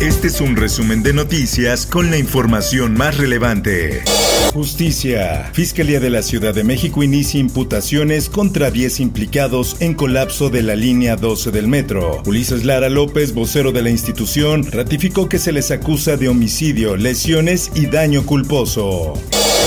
Este es un resumen de noticias con la información más relevante. Justicia. Fiscalía de la Ciudad de México inicia imputaciones contra 10 implicados en colapso de la línea 12 del metro. Ulises Lara López, vocero de la institución, ratificó que se les acusa de homicidio, lesiones y daño culposo.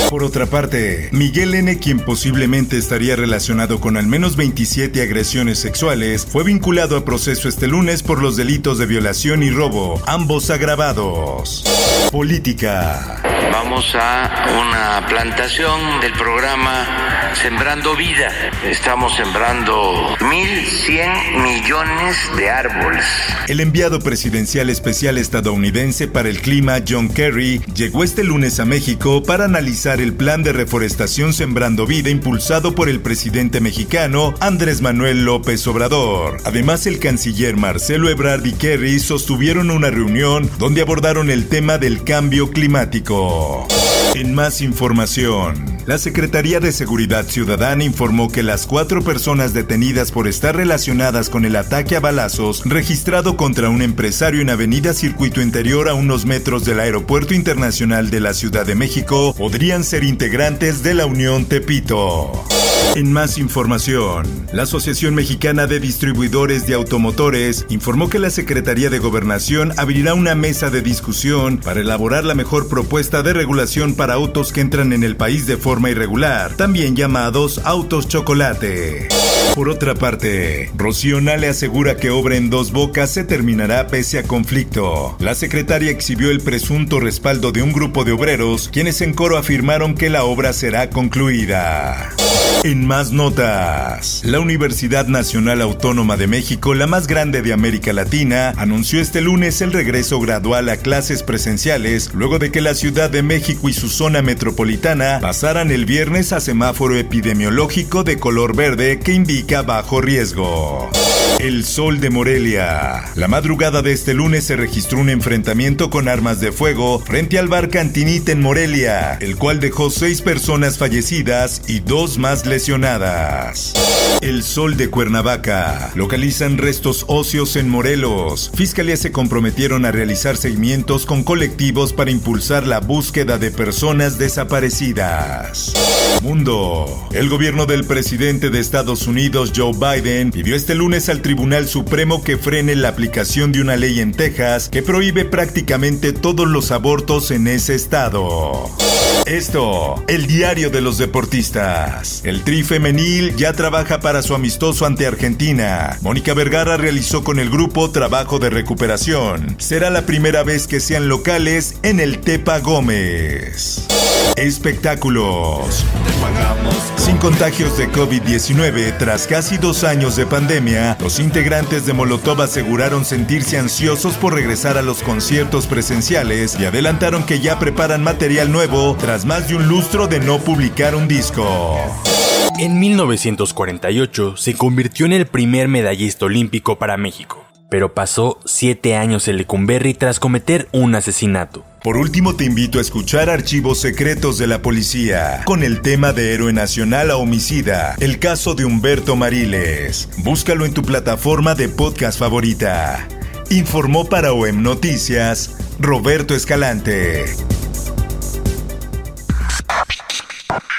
Por otra parte, Miguel N., quien posiblemente estaría relacionado con al menos 27 agresiones sexuales, fue vinculado a proceso este lunes por los delitos de violación y robo, ambos agravados. Política. Vamos a una plantación del programa Sembrando Vida. Estamos sembrando 1.100 millones de árboles. El enviado presidencial especial estadounidense para el clima, John Kerry, llegó este lunes a México para analizar el plan de reforestación Sembrando Vida impulsado por el presidente mexicano Andrés Manuel López Obrador. Además, el canciller Marcelo Ebrard y Kerry sostuvieron una reunión donde abordaron el tema del cambio climático. En más información, la Secretaría de Seguridad Ciudadana informó que las cuatro personas detenidas por estar relacionadas con el ataque a balazos registrado contra un empresario en Avenida Circuito Interior a unos metros del Aeropuerto Internacional de la Ciudad de México podrían ser integrantes de la Unión Tepito. En más información, la Asociación Mexicana de Distribuidores de Automotores informó que la Secretaría de Gobernación abrirá una mesa de discusión para elaborar la mejor propuesta de regulación para autos que entran en el país de forma irregular, también llamados autos chocolate. Por otra parte, Rocío Nale asegura que obra en dos bocas se terminará pese a conflicto. La secretaria exhibió el presunto respaldo de un grupo de obreros, quienes en coro afirmaron que la obra será concluida. En más notas, la Universidad Nacional Autónoma de México, la más grande de América Latina, anunció este lunes el regreso gradual a clases presenciales luego de que la Ciudad de México y su zona metropolitana pasaran el viernes a semáforo epidemiológico de color verde que indica bajo riesgo. El Sol de Morelia. La madrugada de este lunes se registró un enfrentamiento con armas de fuego frente al bar Cantinita en Morelia, el cual dejó seis personas fallecidas y dos más lesionadas. El Sol de Cuernavaca. Localizan restos óseos en Morelos. Fiscalías se comprometieron a realizar seguimientos con colectivos para impulsar la búsqueda de personas desaparecidas. Mundo. El gobierno del presidente de Estados Unidos, Joe Biden, pidió este lunes al Tribunal Supremo que frene la aplicación de una ley en Texas que prohíbe prácticamente todos los abortos en ese estado. Esto, el diario de los deportistas. El Tri femenil ya trabaja para su amistoso ante Argentina. Mónica Vergara realizó con el grupo trabajo de recuperación. Será la primera vez que sean locales en el Tepa Gómez. Espectáculos. Sin contagios de COVID-19, tras casi dos años de pandemia, los integrantes de Molotov aseguraron sentirse ansiosos por regresar a los conciertos presenciales y adelantaron que ya preparan material nuevo tras más de un lustro de no publicar un disco. En 1948 se convirtió en el primer medallista olímpico para México, pero pasó siete años en Lecumberri tras cometer un asesinato. Por último, te invito a escuchar Archivos Secretos de la Policía, con el tema de héroe nacional a homicida, el caso de Humberto Mariles. Búscalo en tu plataforma de podcast favorita. Informó para OEM Noticias, Roberto Escalante.